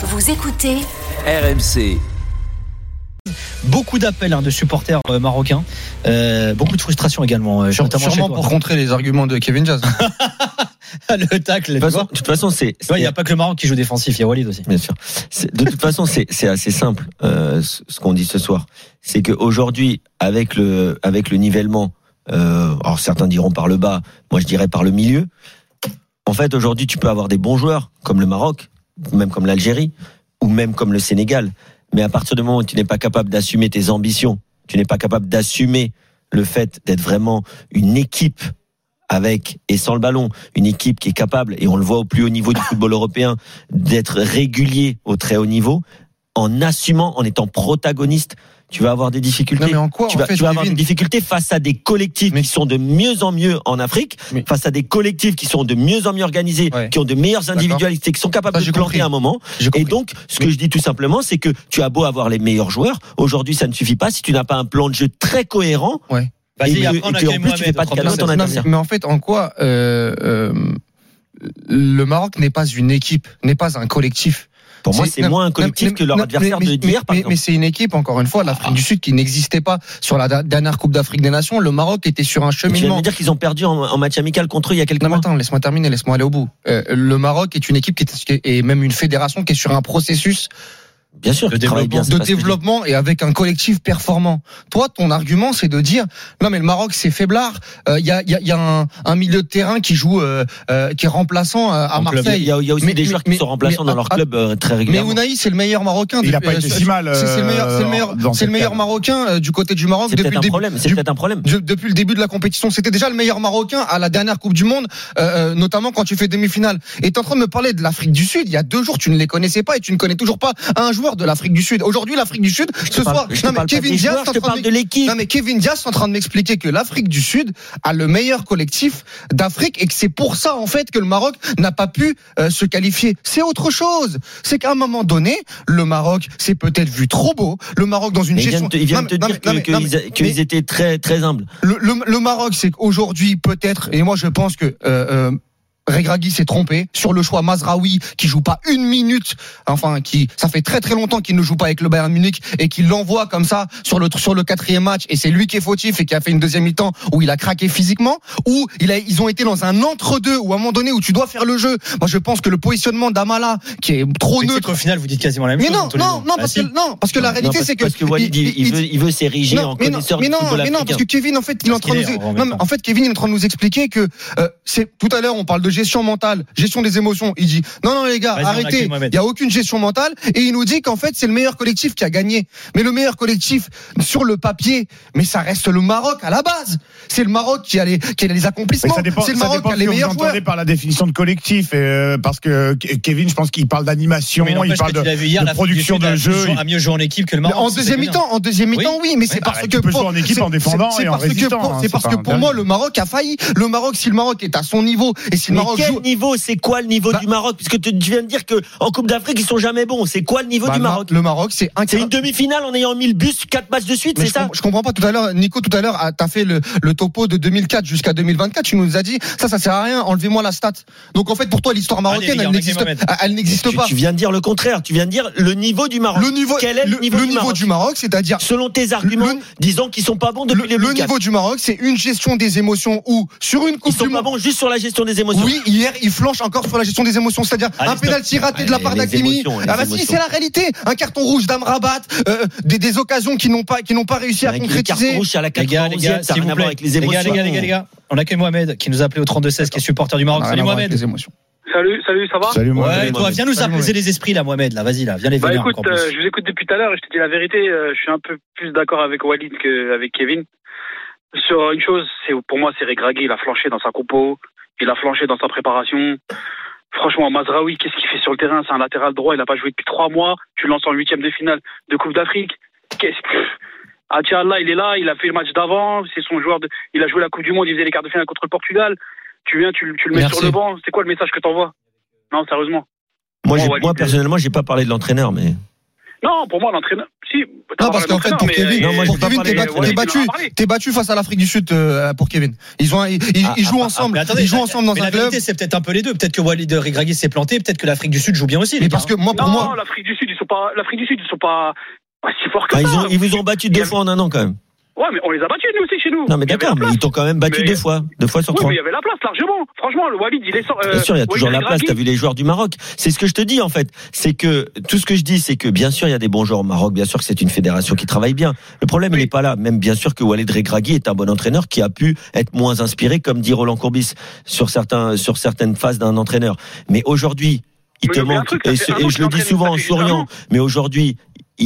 Vous écoutez RMC. Beaucoup d'appels hein, de supporters euh, marocains, Euh, beaucoup de frustration également, euh, notamment chez Sûrement toi. pour contrer les arguments de Kevin Jazz. le tacle. De toute façon, c'est. Ouais, Il n'y a pas que le Maroc qui joue défensif, il y a Walid aussi. Bien sûr. De toute façon, c'est c'est assez simple euh, ce ce qu'on dit ce soir. C'est qu'aujourd'hui, avec le avec le nivellement, euh, alors certains diront par le bas, moi je dirais par le milieu. En fait, aujourd'hui, tu peux avoir des bons joueurs comme le Maroc, même comme l'Algérie, ou même comme le Sénégal. Mais à partir du moment où tu n'es pas capable d'assumer tes ambitions, tu n'es pas capable d'assumer le fait d'être vraiment une équipe avec et sans le ballon, une équipe qui est capable, et on le voit au plus haut niveau du football européen, d'être régulier au très haut niveau, en assumant, en étant protagoniste, tu vas avoir des difficultés. Non, mais en quoi, tu en vas, fait, tu vas avoir des difficultés face à des collectifs Mais- qui sont de mieux en mieux en Afrique, Mais- face à des collectifs qui sont de mieux en mieux organisés, Ouais. qui ont de meilleures individualités, qui sont capables Ça, de planter compris. un moment. Et donc, ce que je dis tout simplement, c'est que tu as beau avoir les meilleurs joueurs, aujourd'hui ça ne suffit pas si tu n'as pas un plan de jeu très cohérent. Ouais. Vas-y, Et après, et que, accueille en plus, tu fais pas de cadeau à 32. ton adversaire. mais en fait, en quoi euh, euh, le Maroc n'est pas une équipe, n'est pas un collectif Pour moi, c'est moins un collectif que leur adversaire d'hier, mais, c'est une équipe, encore une fois, l'Afrique du Sud qui n'existait pas sur la dernière Coupe d'Afrique des Nations. Le Maroc était sur un Tu cheminement. me dire qu'ils ont perdu en, match amical contre eux il y a quelques Non, mais mois. attends, laisse-moi terminer, laisse-moi aller au bout. Euh, le Maroc est une équipe qui est, qui est- et même une fédération qui est sur un processus Bien sûr, De travailles bien. de développement et avec un collectif performant. Toi, ton argument, c'est de dire non, mais le Maroc, c'est faiblard. Il y, a, y a- y a un, un milieu de terrain qui joue, euh, euh, qui est remplaçant euh, à En. Marseille. Il y y a aussi Mais- des mais- joueurs qui mais- sont remplaçants mais- dans leur club euh, très Mais régulièrement. Ounaï, c'est le meilleur marocain. Il n'a pas été euh, si mal. C'est c'est le meilleur, c'est le euh, meilleur, c'est le meilleur marocain euh, du côté du Maroc C'est peut-être un problème. C'est peut-être un problème. de- depuis le début de la compétition, c'était déjà le meilleur marocain à la dernière Coupe du Monde, euh, euh, notamment quand tu fais demi-finale. Et t'es en train de me parler de l'Afrique du Sud. Il y a deux jours, tu ne les connaissais pas et tu ne connais toujours pas un joueur de l'Afrique du Sud. Aujourd'hui, l'Afrique du Sud, ce parle- soir, non mais Kevin Diaz, joueurs, je parle de l'équipe. non mais Kevin Diaz est en train de m'expliquer que l'Afrique du Sud a le meilleur collectif d'Afrique et que c'est pour ça en fait que le Maroc n'a pas pu euh, se qualifier. C'est autre chose. C'est qu'à un moment donné, le Maroc s'est peut-être vu trop beau. Le Maroc dans une Mais il vient gestion. de te, il vient te dire que- qu'ils qu'ils mais- étaient très très humbles. le, le- le Maroc, c'est qu'aujourd'hui, peut-être, et moi je pense que euh, euh, Regragui s'est trompé sur le choix Mazraoui qui joue pas une minute, enfin qui ça fait très très longtemps qu'il ne joue pas avec le Bayern Munich et qu'il l'envoie comme ça sur le sur le quatrième match et c'est lui qui est fautif et qui a fait une deuxième mi-temps où il a craqué physiquement il a ils ont été dans un entre-deux où à un moment donné où tu dois faire le jeu. Moi je pense que le positionnement d'Amala qui est trop Mais neutre. qu'au final, vous dites quasiment la même Mais chose. non les non non Bah, parce si. que non parce que la Non, réalité c'est que parce que Walid, il, il veut, il veut s'ériger en mais non, connaisseur mais du non, mais non, parce que Kevin, en fait, il est en train de nous, en non, mais fait, Kevin est en train de nous expliquer que euh, c'est tout à l'heure on parle de gestion mentale, gestion des émotions. Il dit non, non les gars, arrêtez, il y a aucune gestion mentale, et il nous dit qu'en fait c'est le meilleur collectif qui a gagné. Mais le meilleur collectif sur le papier, mais ça reste le Maroc à la base. C'est le Maroc qui a les, qui a les Mais accomplissements. ça dépend, C'est le ça Maroc dépend qui a ce les que vous meilleurs joueurs. entendez par la définition de collectif, euh, parce que Ke- Kevin, je pense qu'il parle d'animation, Mais il parle de, vu hier, de production de jeu. a mieux joué en équipe que le Maroc. en deuxième mi-temps, en deuxième Oui. mi-temps, oui, mais c'est Bah, parce que pour- jouer en équipe en défendant et en résistant, hein, C'est parce que pour dernier. moi, le Maroc a failli. Le Maroc, si le Maroc est à son niveau et si le Mais Maroc quel joue. niveau C'est quoi le niveau Bah- du Maroc Puisque tu, tu viens de dire que en Coupe d'Afrique ils sont jamais bons. C'est quoi le niveau Bah, du le Mar- Maroc Le Maroc, c'est un C'est une demi-finale en ayant mis le bus quatre matchs de suite, c'est ça je comprends pas tout à l'heure, Nico, tout à l'heure, t'as fait le, le topo de 2004 jusqu'à 2024, tu nous as dit, ça, ça sert à rien, enlevez-moi la stat. Donc en fait, pour toi, l'histoire marocaine, les elle n'existe, tu, pas. tu viens de dire le contraire. Tu viens de dire le niveau du Maroc. Le niveau, Quel est le niveau du Maroc du Maroc, c'est-à-dire Selon tes arguments, Le- disons qu'ils sont pas bons le, depuis le 2004. niveau du Maroc, c'est une gestion des émotions où sur une Ils coupe sont du pas bons juste sur la gestion des émotions. Oui, hier, il flanche encore sur la gestion des émotions, c'est-à-dire un pénalty raté de la part d'Akimi. Ah bah si, c'est la réalité. Un carton rouge d'Amrabat, euh, des, des occasions qui n'ont pas, qui n'ont pas réussi à Avec concrétiser. rouges à la Les gars, les 91e, gars, ça s'il n'a rien vous à voir plaît. avec les Les émotions. gars, les gars, les gars, les gars. On accueille Mohamed qui nous a appelé au 32-16, qui est supporter du Maroc. Ah, Salut Mohamed. les émotions. Salut, salut, ça va? Salut, moi. Ouais, toi, Mohamed. viens nous Salut, apaiser les esprits là, Mohamed. Là, vas-y, là, viens les Bah écoute, euh, je vous écoute depuis tout à l'heure et je te dis la vérité, euh, je suis un peu plus d'accord avec Walid qu'avec Kevin. Sur une chose, c'est pour moi, c'est Regragui, il a flanché dans sa compo, il a flanché dans sa préparation. Franchement, Mazraoui, qu'est-ce qu'il fait sur le terrain? C'est un latéral droit, il n'a pas joué depuis trois mois. Tu le lances en huitième de finale de Coupe d'Afrique. Qu'est-ce que... Ah il est là, il a fait le match d'avant, c'est son joueur de... Il a joué la Coupe du Monde, il faisait les quarts de finale contre le Portugal. Tu viens, tu, tu le mets Merci. sur le banc, c'est quoi le message que t'envoies? Non, sérieusement. Moi, moi euh, personnellement, j'ai pas parlé de l'entraîneur, mais Non, pour moi, l'entraîneur, Si, Non, parce qu'en fait, pour Kevin, pas Kevin, t'es battu, battu, battu face à l'Afrique du Sud euh, pour Kevin. Ils ont, ils, ils- Ah, ils jouent ah, ensemble, mais attendez, ils jouent ensemble dans mais un la club. c'est peut-être un peu les deux. Peut-être que Walid Regragui s'est planté, peut-être que l'Afrique du Sud joue bien aussi. Mais parce que moi, pour non, moi, l'Afrique du Sud, ils sont pas, l'Afrique du Sud, ils sont pas, pas si forts que Enfin, ça. ils, vous ont battu deux fois en un an quand même. Ouais, mais on les a battus, nous aussi, chez nous. Non mais d'accord, mais ils t'ont quand même battu Mais- deux fois, deux fois sur Oui, trois. mais il y avait la place, largement. Franchement, le Walid, il est sort. euh, Bien sûr, il y a Walid toujours la place. T'as vu les joueurs du Maroc? C'est ce que je te dis en fait. C'est que tout ce que je dis, c'est que bien sûr il y a des bons joueurs au Maroc. Bien sûr que c'est une fédération qui travaille bien. Le problème il n'est pas là. Même bien sûr que Walid Regragui est un bon entraîneur qui a pu être moins inspiré, comme dit Roland Courbis sur certains sur certaines phases d'un entraîneur. Mais aujourd'hui, il Mais te manque. truc, et et je le dis souvent en souriant. an. Mais aujourd'hui,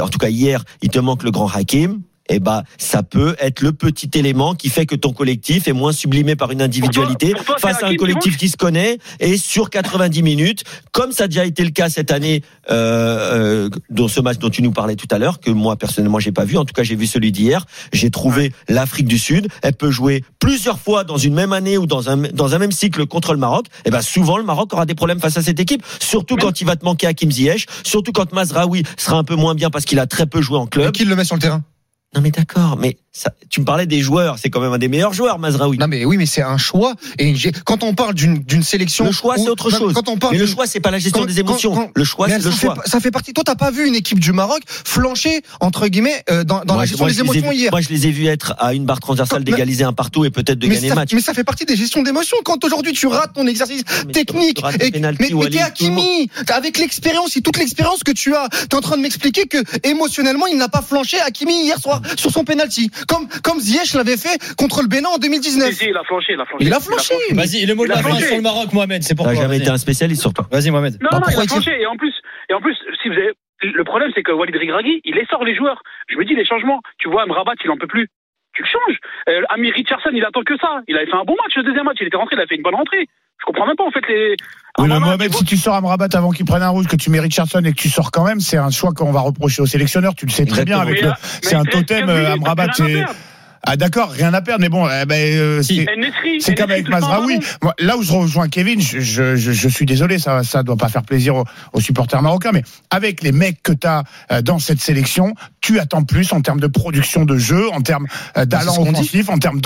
en tout cas hier, il te manque le grand Hakim. Et bah, ça peut être le petit élément qui fait que ton collectif est moins sublimé par une individualité Pour toi- pour toi, c'est face à un collectif qui se connaît et sur 90 minutes, comme ça a déjà été le cas cette année euh, euh, dans ce match dont tu nous parlais tout à l'heure, que moi personnellement j'ai pas vu. En tout cas, j'ai vu celui d'hier. J'ai trouvé l'Afrique du Sud. Elle peut jouer plusieurs fois dans une même année ou dans un dans un même cycle contre le Maroc. Et ben souvent le Maroc aura des problèmes face à cette équipe, surtout quand il va te manquer Hakim Ziyech, surtout quand Mazraoui sera un peu moins bien parce qu'il a très peu joué en club. qui le met sur le terrain? Non mais d'accord, mais ça, tu me parlais des joueurs, c'est quand même un des meilleurs joueurs, Mazraoui. Non, mais oui, mais c'est un choix. Et quand on parle d'une sélection, Le choix, c'est autre chose. Quand on parle Mais le choix, c'est pas la gestion quand- des émotions. quand- quand- le choix, c'est le fait, choix. ça fait partie. Toi, t'as pas vu une équipe du Maroc flancher entre guillemets euh, dans, dans Moi, la gestion moi, des ai émotions hier. Moi, je les ai vus être à une barre transversale, d'égaliser un partout et peut-être de mais, gagner ça, le match. mais ça fait partie des gestions d'émotions. Quand aujourd'hui tu rates ton exercice Mais technique, tu rates et, le penalty, mais, t'es Hakimi, avec l'expérience et toute l'expérience que tu as, t'es en train de m'expliquer que émotionnellement il n'a pas flanché Hakimi hier soir sur son penalty, comme comme Ziyech l'avait fait contre le Bénin en 2019. Si, si, il a flanché, il a flanché. Il a flanché. Vas-y, le mot de la fin sur le Maroc, Mohamed, c'est T'as pourquoi jamais vas-y. été un spécialiste sur toi. Vas-y, Mohamed. Non, Bah, non, il a flanché. Et en plus, et en plus, si vous avez, le problème, c'est que Walid Regragui, il les sort les joueurs. Je me dis, les changements. Tu vois, Mrabat, il en peut plus. Tu le changes. Euh, Amir Richardson, il attend que ça. Il avait fait un bon match le deuxième match. Il était rentré, il a fait une bonne rentrée. Je comprends même pas, en fait, les. Oui, mais Amrabat, Mohamed, tu si tu sors à Mrabat avant qu'il prenne un rouge, que tu mets Richardson et que tu sors quand même, c'est un choix qu'on va reprocher au sélectionneur. Tu le sais très bien. Exactement. Avec le, c'est un totem euh, Amrabat. Ah d'accord, rien à perdre, mais bon, eh ben, euh, c'est- comme avec Mazraoui. là où je rejoins Kevin, je, je, je, je suis désolé, ça ça doit pas faire plaisir aux, aux supporters marocains, mais avec les mecs que tu as dans cette sélection, tu attends plus en termes de production de jeu, en termes euh, d'allant offensif, en termes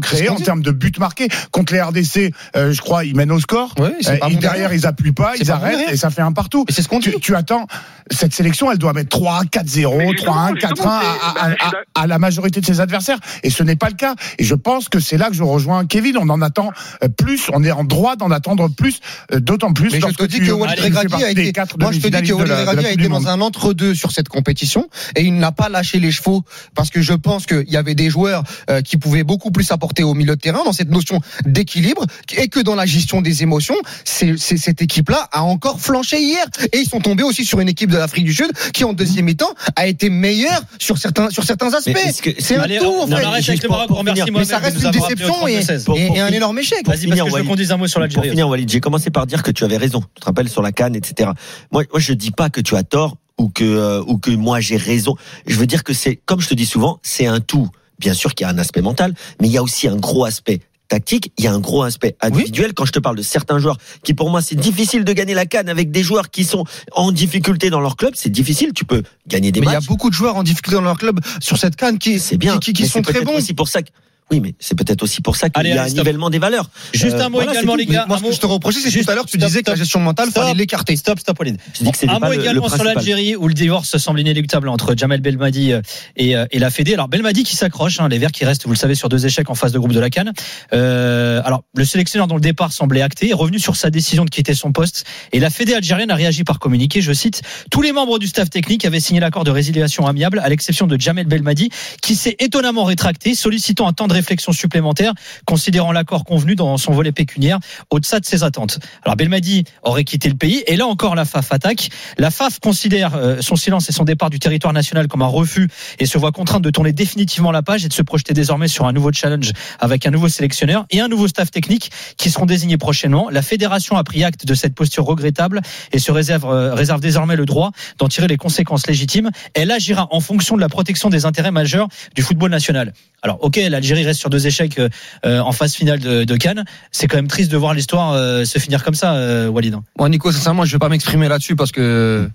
créées, qu'on en termes de buts marqués. Contre les RDC, euh, je crois, ils mènent au score. Ouais, c'est Euh, derrière, ils appuient pas, ils pas arrêtent et ça fait un partout. Et c'est ce qu'on dit. Tu, tu attends, cette sélection, elle doit mettre 3, 4-0, Mais 3-1, justement, 4-1 à, à- à- à la majorité de ses adversaires. Et ce n'est pas le cas. Et je pense que c'est là que je rejoins Kevin. On en attend euh, plus. On est en droit d'en attendre plus, euh, d'autant plus. Mais je te dis tu- que Walid Regragui a été, moi je te dis que Walid Regragui a été dans un entre-deux sur cette compétition et il n'a pas lâché les chevaux parce que je pense qu'il y avait des joueurs euh, qui pouvaient beaucoup plus apporter au milieu de terrain dans cette notion d'équilibre et que dans la gestion des émotions, c'est, c'est- cette équipe-là a encore flanché hier et ils sont tombés aussi sur une équipe de l'Afrique du Sud qui en deuxième mi-temps a été meilleure sur certains sur certains aspects. C'est un Allez, tout en fait. Arrête avec le pour- Maroc. pour. Mais ça reste une déception et, 32-16. Pour- et- pour et un énorme échec. Pour Vas-y, parce que je veux qu'on dise un mot sur Pour l'Algérie. finir, Walid, j'ai commencé par dire que tu avais raison. Tu te rappelles sur la canne, etc. Moi, moi, je dis pas que tu as tort ou que euh, ou que moi j'ai raison. Je veux dire que c'est, comme je te dis souvent, c'est un tout. Bien sûr qu'il y a un aspect mental, mais il y a aussi un gros aspect tactique, il y a un gros aspect individuel. Quand je te parle de certains joueurs qui, pour moi, c'est difficile de gagner la canne avec des joueurs qui sont en difficulté dans leur club, c'est difficile. Tu peux gagner des Mais il y a matchs. beaucoup de joueurs en difficulté dans leur club sur cette canne qui, C'est bien, qui, qui, qui mais sont c'est très bons. aussi pour ça que oui, mais c'est peut-être aussi pour ça qu'il y a allez, un stop. nivellement des valeurs. Juste Euh, un mot voilà, également, les gars. Moi, un ce mot- que je te reprochais, c'est Juste- tout à l'heure, tu stop, disais que stop. la gestion mentale, Stop. fallait l'écarter. Stop, stop, Walid. Je dis que c'était Un pas mot le- le également sur l'Algérie où le divorce semble inéluctable entre Jamel Belmadi euh, et, euh, et la Fédé. Alors Belmadi qui s'accroche, hein, les Verts qui restent, vous le savez, sur deux échecs en phase de groupe de la Cannes. Euh, alors le sélectionneur dont le départ semblait acté est revenu sur sa décision de quitter son poste et la Fédé algérienne a réagi par communiqué. Je cite tous les membres du staff technique avaient signé l'accord de résiliation amiable à l'exception de Jamel Belmadi qui s'est étonnamment rétracté, sollicitant un temps de réflexion supplémentaire, considérant l'accord convenu dans son volet pécuniaire au-delà de ses attentes. Alors Belmadi aurait quitté le pays et là encore la FAF attaque. La FAF considère euh, son silence et son départ du territoire national comme un refus et se voit contrainte de tourner définitivement la page et de se projeter désormais sur un nouveau challenge avec un nouveau sélectionneur et un nouveau staff technique qui seront désignés prochainement. La fédération a pris acte de cette posture regrettable et se réserve, euh, réserve désormais le droit d'en tirer les conséquences légitimes. Elle agira en fonction de la protection des intérêts majeurs du football national. Alors, ok, l'Algérie reste sur deux échecs euh, euh, en phase finale de, de Cannes. C'est quand même triste de voir l'histoire euh, se finir comme ça, euh, Walid. Moi, Nico, sincèrement, je vais pas m'exprimer là-dessus parce que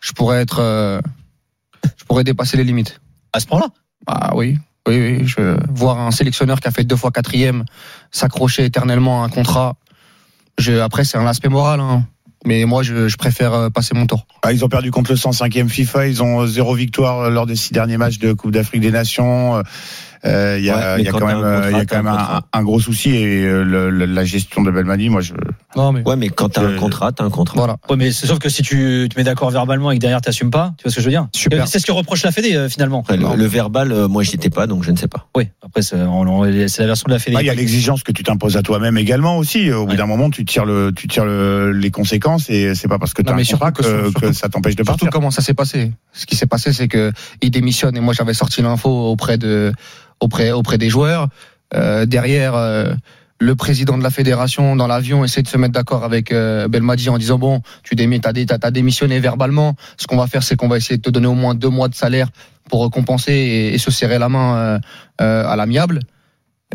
je pourrais être, euh, je pourrais dépasser les limites. À ce point-là? Ah oui, oui, oui. Je voir un sélectionneur qui a fait deux fois quatrième s'accrocher éternellement à un contrat. Je, après, c'est un aspect moral. Hein. Mais moi, je, je préfère passer mon tour. Ah, ils ont perdu contre le 105e FIFA. Ils ont zéro victoire lors des six derniers matchs de Coupe d'Afrique des Nations. Euh, Il y a, Ouais, mais il y a quand t'as même, un euh, il y a contrat, quand même t'as un gros souci et euh, le- le- la gestion de Belmadi, moi, je. Non, mais Ouais, mais quand t'as Euh, un contrat, t'as un contrat. voilà. Ouais, mais c'est sauf que si tu te mets d'accord verbalement et que derrière t'assumes pas, tu vois ce que je veux dire? Super. C'est ce que reproche la Fédé euh, finalement. Le, le verbal, euh, moi, j'y étais pas, donc je ne sais pas. Oui, après c'est on- on- c'est la version de la Fédé. Ah, Il y a l'exigence que tu t'imposes à toi-même également aussi. Au bout d'un moment, tu tires le, tu tires le, les conséquences et c'est pas parce que tu Non, as un mais contrat surtout que, que- que surtout- ça t'empêche de Surtout partir. comment ça s'est passé. Ce qui s'est passé, c'est que il démissionne et moi j'avais sorti l'info auprès de auprès auprès des joueurs. Euh, derrière, euh, le président de la fédération dans l'avion essaie de se mettre d'accord avec euh, Belmadi en disant bon, tu démis, t'as, dé- t'as, t'as démissionné verbalement. Ce qu'on va faire, c'est qu'on va essayer de te donner au moins deux mois de salaire pour compenser et, et se serrer la main à l'amiable.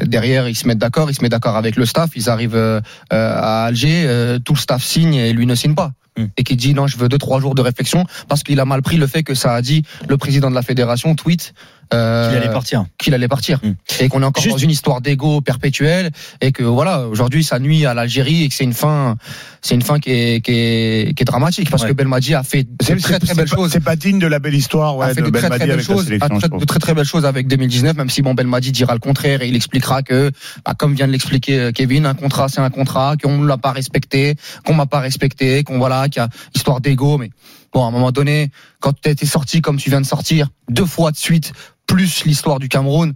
Derrière, ils se mettent d'accord, ils se mettent d'accord avec le staff, ils arrivent à Alger, tout le staff signe et lui ne signe pas. Hmm. Et qui dit non, je veux deux trois jours de réflexion parce qu'il a mal pris le fait que ça a dit le président de la fédération tweet euh, qu'il allait partir. qu'il allait partir Hmm. et qu'on est encore Juste- dans une histoire d'ego perpétuelle et que voilà aujourd'hui ça nuit à l'Algérie et que c'est une fin c'est une fin qui est qui est, qui est dramatique parce Ouais. que Belmadi a fait de C'est très très belles choses C'est pas digne de la belle histoire a ouais, fait de de très très belles choses, a de très très belles choses avec 2019, même si bon Belmadi dira le contraire et il expliquera que, bah, comme vient de l'expliquer euh, Kevin, un contrat c'est un contrat, qu'on ne l'a pas respecté, qu'on m'a pas respecté, qu'on voilà, a histoire d'ego, mais bon à un moment donné, quand tu as sorti comme tu viens de sortir deux fois de suite, plus l'histoire du Cameroun,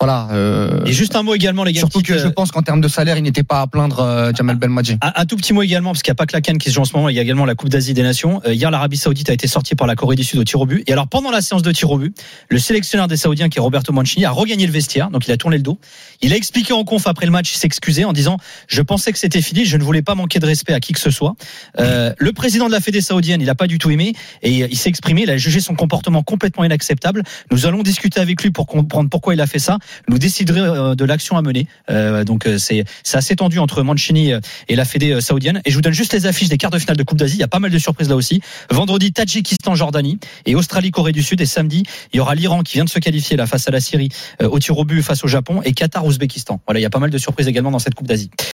voilà. euh, Et juste un mot également les gars. surtout que je euh, pense qu'en termes de salaire, il n'était pas à plaindre euh, Jamel Belmadi. Un, un tout petit mot également, parce qu'il n'y a pas que la Cannes qui se joue en ce moment, il y a également la Coupe d'Asie des Nations. Euh, hier, l'Arabie Saoudite a été sortie par la Corée du Sud au tir au but. Et alors, pendant la séance de tir au but, le sélectionneur des Saoudiens, qui est Roberto Mancini, a regagné le vestiaire, donc il a tourné le dos. Il a expliqué en conf après le match, il s'excusait en disant Je pensais que c'était fini, je ne voulais pas manquer de respect à qui que ce soit. Euh, le président de la Fédé saoudienne, il n'a pas du tout aimé, et il s'est exprimé, il a jugé son comportement complètement inacceptable. Nous allons discuter avec lui pour comprendre pourquoi il a fait ça. Nous déciderons euh, de l'action à mener. Euh, donc euh, c'est assez tendu entre Mancini euh, et la Fédé saoudienne. Et je vous donne juste les affiches des quarts de finale de Coupe d'Asie. Il y a pas mal de surprises là aussi. Vendredi, Tadjikistan, Jordanie et Australie, Corée du Sud. Et samedi, il y aura l'Iran qui vient de se qualifier là face à la Syrie au tir au but face au Japon et Qatar, Ouzbékistan. Voilà, il y a pas mal de surprises également dans cette Coupe d'Asie.